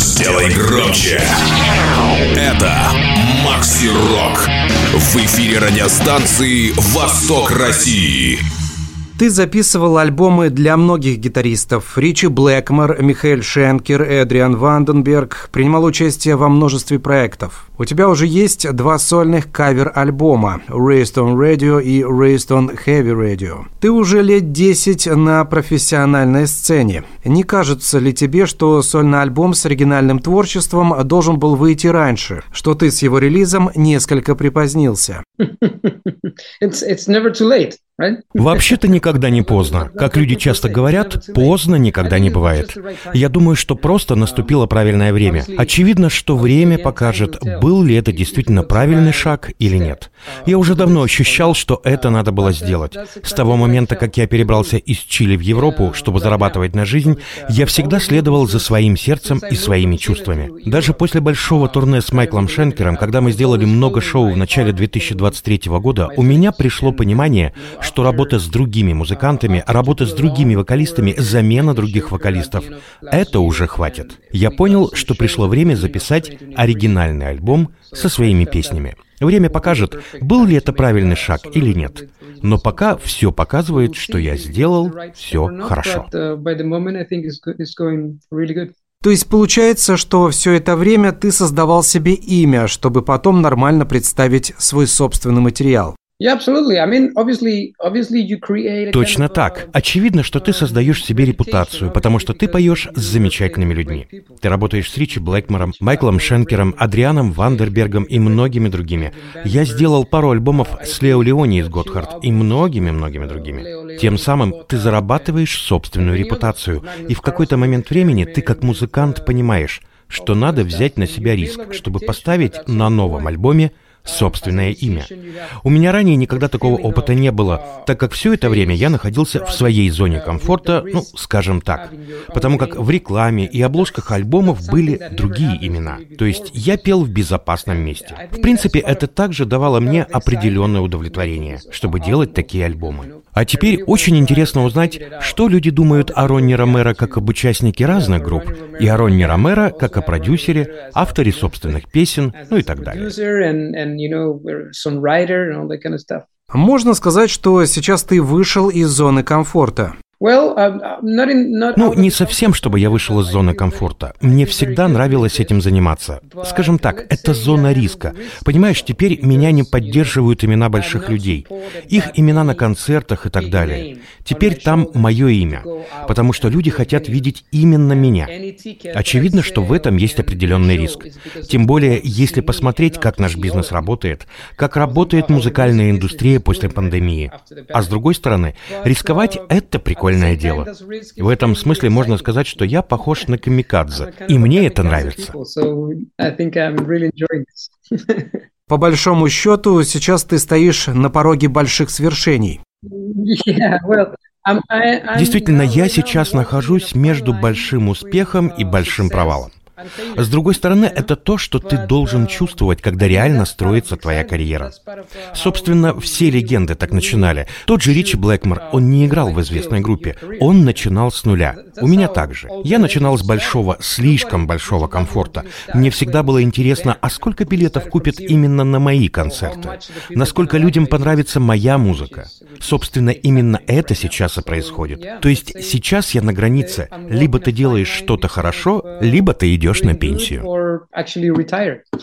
Сделай громче. Это Макси Рок. В эфире радиостанции «Восток России». Ты записывал альбомы для многих гитаристов. Ричи Блэкмор, Михаил Шенкер, Эдриан Ванденберг принимал участие во множестве проектов. У тебя уже есть два сольных кавер-альбома «Raised on Radio» и «Raised on Heavy Radio». Ты уже лет 10 на профессиональной сцене. Не кажется ли тебе, что сольный альбом с оригинальным творчеством должен был выйти раньше, что ты с его релизом несколько припозднился? It's, it's never too late. Вообще-то никогда не поздно. Как люди часто говорят, поздно никогда не бывает. Я думаю, что просто наступило правильное время. Очевидно, что время покажет, был ли это действительно правильный шаг или нет. Я уже давно ощущал, что это надо было сделать. С того момента, как я перебрался из Чили в Европу, чтобы зарабатывать на жизнь, я всегда следовал за своим сердцем и своими чувствами. Даже после большого турне с Майклом Шенкером, когда мы сделали много шоу в начале 2023 года, у меня пришло понимание, что работа с другими музыкантами, работа с другими вокалистами, замена других вокалистов — это уже хватит. Я понял, что пришло время записать оригинальный альбом со своими песнями. Время покажет, был ли это правильный шаг или нет. Но пока все показывает, что я сделал все хорошо. То есть получается, что все это время ты создавал себе имя, чтобы потом нормально представить свой собственный материал. Точно так. Очевидно, что ты создаешь себе репутацию, потому что ты поешь с замечательными людьми. Ты работаешь с Ричи Блэкмором, Майклом Шенкером, Адрианом Вандербергом и многими другими. Я сделал пару альбомов с Лео Леони из Готхард и многими-многими другими. Тем самым ты зарабатываешь собственную репутацию, и в какой-то момент времени ты как музыкант понимаешь, что надо взять на себя риск, чтобы поставить на новом альбоме собственное имя. У меня ранее никогда такого опыта не было, так как все это время я находился в своей зоне комфорта, ну, скажем так, потому как в рекламе и обложках альбомов были другие имена. То есть я пел в безопасном месте. В принципе, это также давало мне определенное удовлетворение, чтобы делать такие альбомы. А теперь очень интересно узнать, что люди думают о Ронни Ромеро как об участнике разных групп, и о Ронни Ромеро как о продюсере, авторе собственных песен, ну и так далее. Можно сказать, что сейчас ты вышел из зоны комфорта. Um, ну, не совсем, чтобы я вышел из зоны комфорта. Мне всегда нравилось этим заниматься. Скажем так, это зона риска. Понимаешь, теперь меня не поддерживают имена больших людей. Их имена на концертах и так далее. Теперь там мое имя, потому что люди хотят видеть именно меня. Очевидно, что в этом есть определенный риск. Тем более, если посмотреть, как наш бизнес работает, как работает музыкальная индустрия после пандемии. А с другой стороны, рисковать — это прикольно прикольное дело. В этом смысле можно сказать, что я похож на камикадзе, и мне это нравится. По большому счету, сейчас ты стоишь на пороге больших свершений. Действительно, я сейчас нахожусь между большим успехом и большим провалом. С другой стороны, это то, что ты должен чувствовать, когда реально строится твоя карьера. Собственно, все легенды так начинали. Тот же Ричи Блэкмор, он не играл в известной группе. Он начинал с нуля. У меня также. Я начинал с большого, слишком большого комфорта. Мне всегда было интересно, а сколько билетов купят именно на мои концерты? Насколько людям понравится моя музыка? Собственно, именно это сейчас и происходит. То есть сейчас я на границе. Либо ты делаешь что-то хорошо, либо ты идешь идешь на пенсию.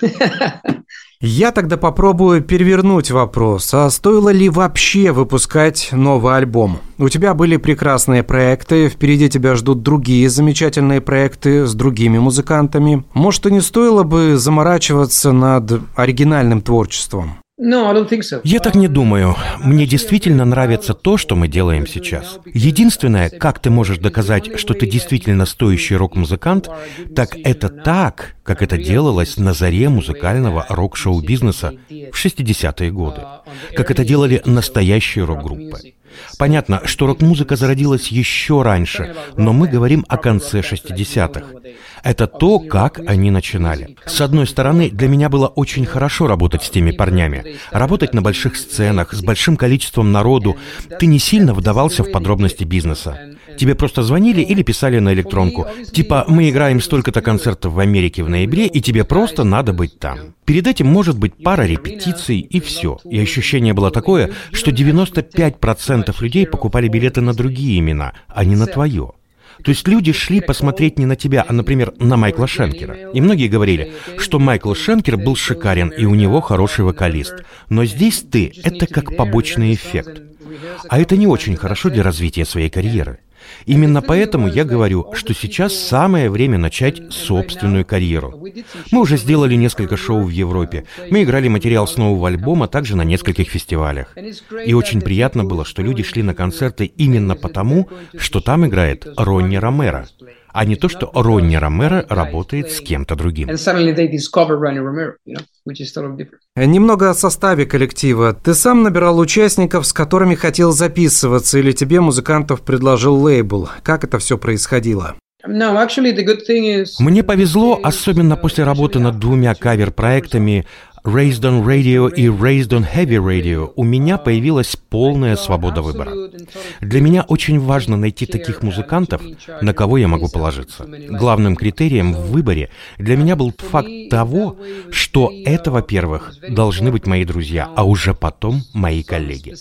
Я тогда попробую перевернуть вопрос. А стоило ли вообще выпускать новый альбом? У тебя были прекрасные проекты, впереди тебя ждут другие замечательные проекты с другими музыкантами. Может, и не стоило бы заморачиваться над оригинальным творчеством? Я так не думаю. Мне действительно нравится то, что мы делаем сейчас. Единственное, как ты можешь доказать, что ты действительно стоящий рок-музыкант, так это так, как это делалось на заре музыкального рок-шоу-бизнеса в 60-е годы. Как это делали настоящие рок-группы. Понятно, что рок-музыка зародилась еще раньше, но мы говорим о конце 60-х. Это то, как они начинали. С одной стороны, для меня было очень хорошо работать с теми парнями. Работать на больших сценах, с большим количеством народу. Ты не сильно вдавался в подробности бизнеса. Тебе просто звонили или писали на электронку. Типа, мы играем столько-то концертов в Америке в ноябре, и тебе просто надо быть там. Перед этим может быть пара репетиций, и все. И ощущение было такое, что 95% людей покупали билеты на другие имена, а не на твое. То есть люди шли посмотреть не на тебя, а, например, на Майкла Шенкера. И многие говорили, что Майкл Шенкер был шикарен, и у него хороший вокалист. Но здесь ты — это как побочный эффект. А это не очень хорошо для развития своей карьеры. Именно поэтому я говорю, что сейчас самое время начать собственную карьеру. Мы уже сделали несколько шоу в Европе. Мы играли материал с нового альбома также на нескольких фестивалях. И очень приятно было, что люди шли на концерты именно потому, что там играет Ронни Ромеро а не то, что Ронни Ромеро работает с кем-то другим. Немного о составе коллектива. Ты сам набирал участников, с которыми хотел записываться, или тебе музыкантов предложил лейбл? Как это все происходило? Мне повезло, особенно после работы над двумя кавер-проектами Raised on Radio и Raised on Heavy Radio у меня появилась полная свобода выбора. Для меня очень важно найти таких музыкантов, на кого я могу положиться. Главным критерием в выборе для меня был факт того, что это, во-первых, должны быть мои друзья, а уже потом мои коллеги.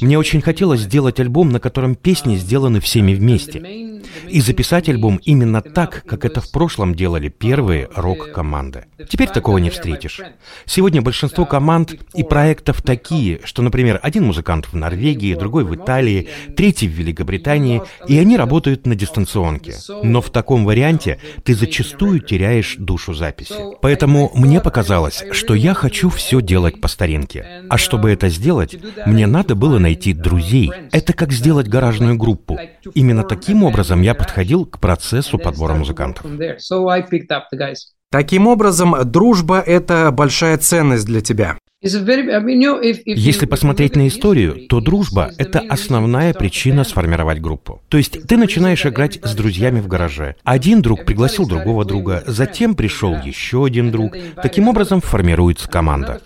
Мне очень хотелось сделать альбом, на котором песни сделаны всеми вместе. И записать альбом именно так, как это в прошлом делали первые рок-команды. Теперь такого не встретишь. Сегодня большинство команд и проектов такие, что, например, один музыкант в Норвегии, другой в Италии, третий в Великобритании, и они работают на дистанционке. Но в таком варианте ты зачастую теряешь душу записи. Поэтому мне показалось, что я хочу все делать по старинке. А чтобы это сделать, мне надо было найти друзей. Это как сделать гаражную группу. Именно таким образом я подходил к процессу подбора музыкантов. Таким образом, дружба – это большая ценность для тебя. Если посмотреть на историю, то дружба — это основная причина сформировать группу. То есть ты начинаешь играть с друзьями в гараже. Один друг пригласил другого друга, затем пришел еще один друг. Таким образом формируется команда.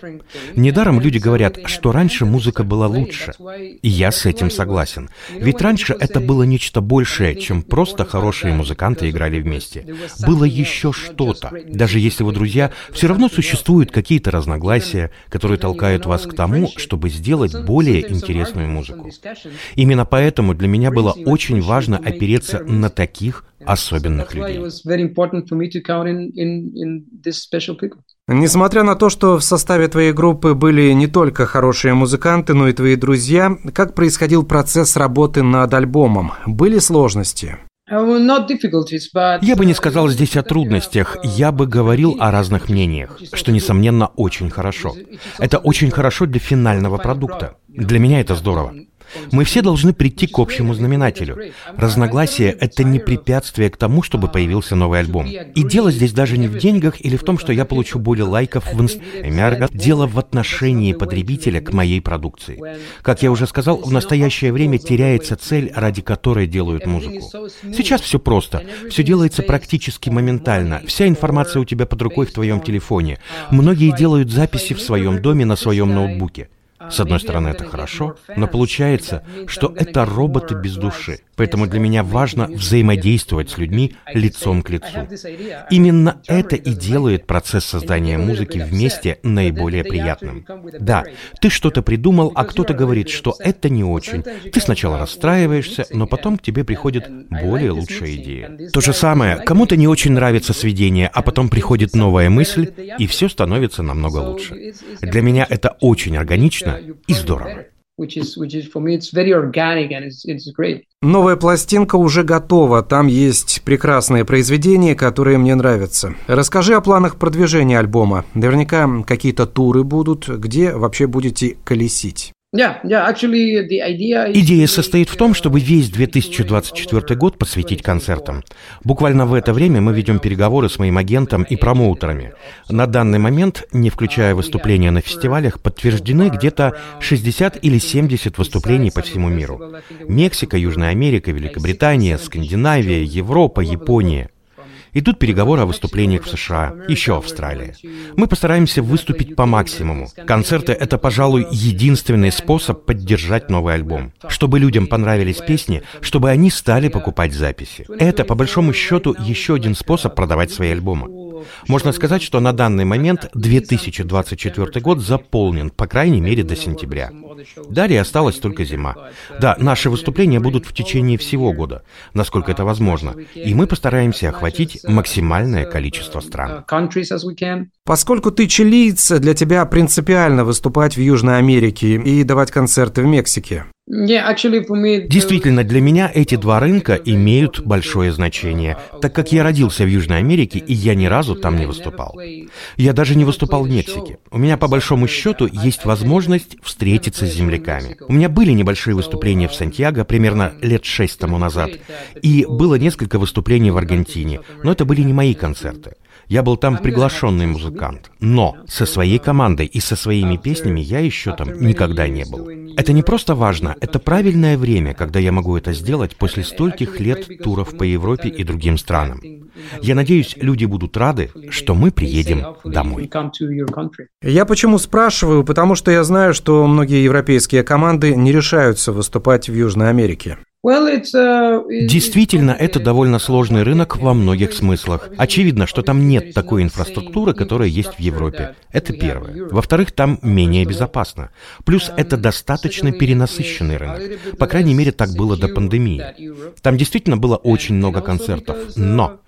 Недаром люди говорят, что раньше музыка была лучше. И я с этим согласен. Ведь раньше это было нечто большее, чем просто хорошие музыканты играли вместе. Было еще что-то. Даже если вы друзья, все равно существуют какие-то разногласия, которые которые толкают вас к тому, чтобы сделать более интересную музыку. Именно поэтому для меня было очень важно опереться на таких особенных людей. Несмотря на то, что в составе твоей группы были не только хорошие музыканты, но и твои друзья, как происходил процесс работы над альбомом? Были сложности? Я бы не сказал здесь о трудностях, я бы говорил о разных мнениях, что, несомненно, очень хорошо. Это очень хорошо для финального продукта. Для меня это здорово. Мы все должны прийти к общему знаменателю. Разногласие — это не препятствие к тому, чтобы появился новый альбом. И дело здесь даже не в деньгах или в том, что я получу более лайков в Инстаграме. Дело в отношении потребителя к моей продукции. Как я уже сказал, в настоящее время теряется цель, ради которой делают музыку. Сейчас все просто. Все делается практически моментально. Вся информация у тебя под рукой в твоем телефоне. Многие делают записи в своем доме на своем ноутбуке. С одной стороны, это хорошо, но получается, что это роботы без души. Поэтому для меня важно взаимодействовать с людьми лицом к лицу. Именно это и делает процесс создания музыки вместе наиболее приятным. Да, ты что-то придумал, а кто-то говорит, что это не очень. Ты сначала расстраиваешься, но потом к тебе приходит более лучшая идея. То же самое, кому-то не очень нравится сведение, а потом приходит новая мысль, и все становится намного лучше. Для меня это очень органично и здорово. Новая пластинка уже готова, там есть прекрасные произведения, которые мне нравятся. Расскажи о планах продвижения альбома. Наверняка какие-то туры будут, где вообще будете колесить. Идея состоит в том, чтобы весь 2024 год посвятить концертам. Буквально в это время мы ведем переговоры с моим агентом и промоутерами. На данный момент, не включая выступления на фестивалях, подтверждены где-то 60 или 70 выступлений по всему миру. Мексика, Южная Америка, Великобритания, Скандинавия, Европа, Япония – Идут переговоры о выступлениях в США, еще Австралия. Мы постараемся выступить по максимуму. Концерты — это, пожалуй, единственный способ поддержать новый альбом. Чтобы людям понравились песни, чтобы они стали покупать записи. Это, по большому счету, еще один способ продавать свои альбомы. Можно сказать, что на данный момент 2024 год заполнен, по крайней мере, до сентября. Далее осталась только зима. Да, наши выступления будут в течение всего года, насколько это возможно, и мы постараемся охватить максимальное количество стран. Поскольку ты чилиец, для тебя принципиально выступать в Южной Америке и давать концерты в Мексике. Действительно, для меня эти два рынка имеют большое значение, так как я родился в Южной Америке, и я ни разу там не выступал. Я даже не выступал в Мексике. У меня, по большому счету, есть возможность встретиться с земляками. У меня были небольшие выступления в Сантьяго примерно лет шесть тому назад, и было несколько выступлений в Аргентине, но это были не мои концерты. Я был там приглашенный музыкант. Но со своей командой и со своими песнями я еще там никогда не был. Это не просто важно, это правильное время, когда я могу это сделать после стольких лет туров по Европе и другим странам. Я надеюсь, люди будут рады, что мы приедем домой. Я почему спрашиваю? Потому что я знаю, что многие европейские команды не решаются выступать в Южной Америке. Uh, Действительно, это довольно сложный рынок во многих смыслах. Очевидно, что там нет такой инфраструктуры, которая есть в Европе. Это первое. Во-вторых, там менее безопасно. Плюс это достаточно перенасыщенный рынок. По крайней мере, так было до пандемии. Там действительно было очень много концертов. Но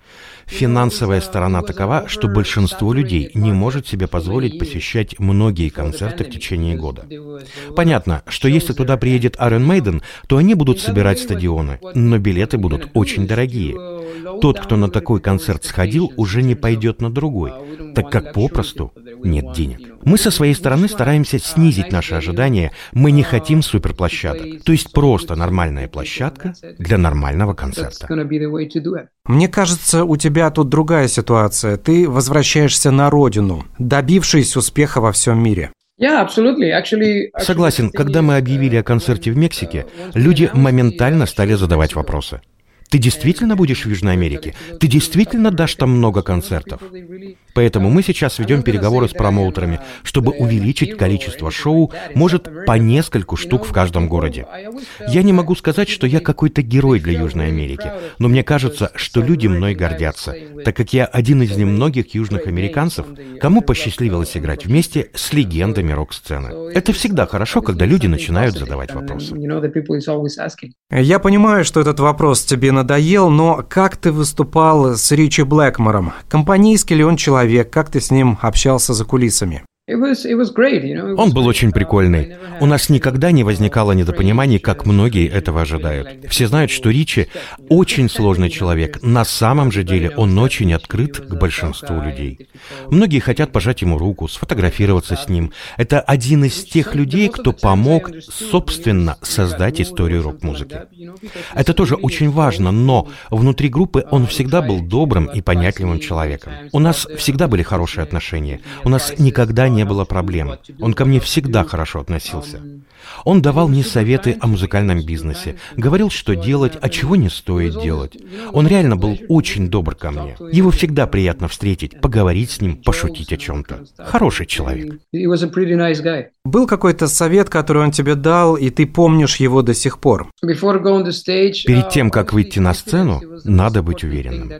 Финансовая сторона такова, что большинство людей не может себе позволить посещать многие концерты в течение года. Понятно, что если туда приедет Iron Maiden, то они будут собирать стадионы, но билеты будут очень дорогие. Тот, кто на такой концерт сходил, уже не пойдет на другой, так как попросту нет денег. Мы со своей стороны стараемся снизить наши ожидания. Мы не хотим суперплощадок. То есть просто нормальная площадка для нормального концерта. Мне кажется, у тебя тут другая ситуация. Ты возвращаешься на родину, добившись успеха во всем мире. Согласен, когда мы объявили о концерте в Мексике, люди моментально стали задавать вопросы. Ты действительно будешь в Южной Америке? Ты действительно дашь там много концертов? Поэтому мы сейчас ведем переговоры с промоутерами, чтобы увеличить количество шоу, может, по нескольку штук в каждом городе. Я не могу сказать, что я какой-то герой для Южной Америки, но мне кажется, что люди мной гордятся, так как я один из немногих южных американцев, кому посчастливилось играть вместе с легендами рок-сцены. Это всегда хорошо, когда люди начинают задавать вопросы. Я понимаю, что этот вопрос тебе надоел, но как ты выступал с Ричи Блэкмором? Компанейский ли он человек? Как ты с ним общался за кулисами? Он был очень прикольный. У нас никогда не возникало недопониманий, как многие этого ожидают. Все знают, что Ричи очень сложный человек. На самом же деле он очень открыт к большинству людей. Многие хотят пожать ему руку, сфотографироваться с ним. Это один из тех людей, кто помог, собственно, создать историю рок-музыки. Это тоже очень важно, но внутри группы он всегда был добрым и понятливым человеком. У нас всегда были хорошие отношения. У нас никогда не не было проблем. Он ко мне всегда хорошо относился. Он давал мне советы о музыкальном бизнесе, говорил, что делать, а чего не стоит делать. Он реально был очень добр ко мне. Его всегда приятно встретить, поговорить с ним, пошутить о чем-то. Хороший человек. Был какой-то совет, который он тебе дал, и ты помнишь его до сих пор? Перед тем, как выйти на сцену, надо быть уверенным.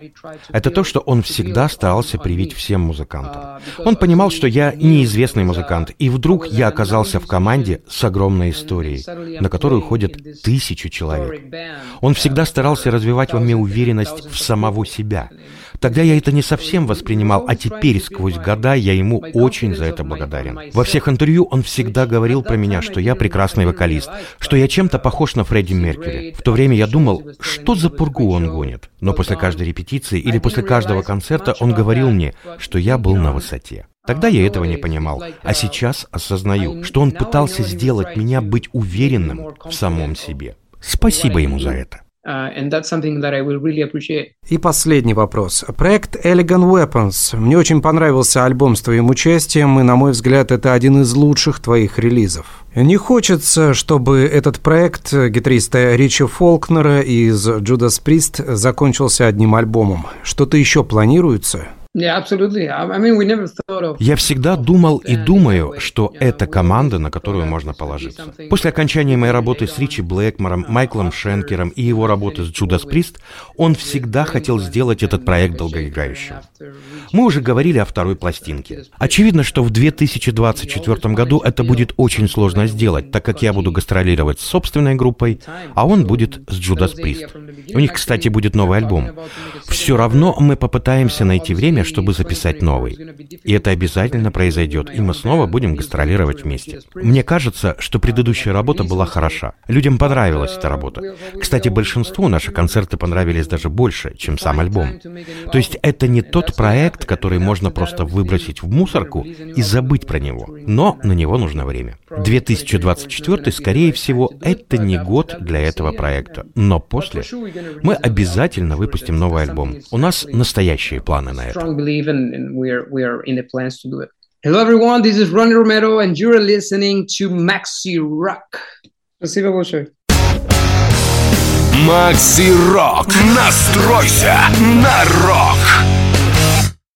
Это то, что он всегда старался привить всем музыкантам. Он понимал, что я неизвестный музыкант, и вдруг я оказался в команде с огромной огромной историей, на которую ходят тысячи человек. Он всегда старался развивать во мне уверенность в самого себя. Тогда я это не совсем воспринимал, а теперь, сквозь года, я ему очень за это благодарен. Во всех интервью он всегда говорил про меня, что я прекрасный вокалист, что я чем-то похож на Фредди Меркьюри. В то время я думал, что за пургу он гонит. Но после каждой репетиции или после каждого концерта он говорил мне, что я был на высоте. Тогда я этого не понимал, а сейчас осознаю, что он пытался сделать меня быть уверенным в самом себе. Спасибо ему за это. Uh. И последний вопрос. Проект Elegant Weapons. Мне очень понравился альбом с твоим участием, и, на мой взгляд, это один из лучших твоих релизов. Не хочется, чтобы этот проект гитариста Ричи Фолкнера из Judas Priest закончился одним альбомом. Что-то еще планируется? Я всегда думал и думаю, что это команда, на которую можно положиться. После окончания моей работы с Ричи Блэкмором, Майклом Шенкером и его работы с Джудас Прист, он всегда хотел сделать этот проект долгоиграющим. Мы уже говорили о второй пластинке. Очевидно, что в 2024 году это будет очень сложно сделать, так как я буду гастролировать с собственной группой, а он будет с Джудас Прист. У них, кстати, будет новый альбом. Все равно мы попытаемся найти время, время, чтобы записать новый. И это обязательно произойдет, и мы снова будем гастролировать вместе. Мне кажется, что предыдущая работа была хороша. Людям понравилась эта работа. Кстати, большинству наши концерты понравились даже больше, чем сам альбом. То есть это не тот проект, который можно просто выбросить в мусорку и забыть про него. Но на него нужно время. 2024, скорее всего, это не год для этого проекта. Но после мы обязательно выпустим новый альбом. У нас настоящие планы на это. Hello everyone, this is Ronnie Romero and you're listening to Maxi Rock. Спасибо большое. Макси Рок. Настройся на рок.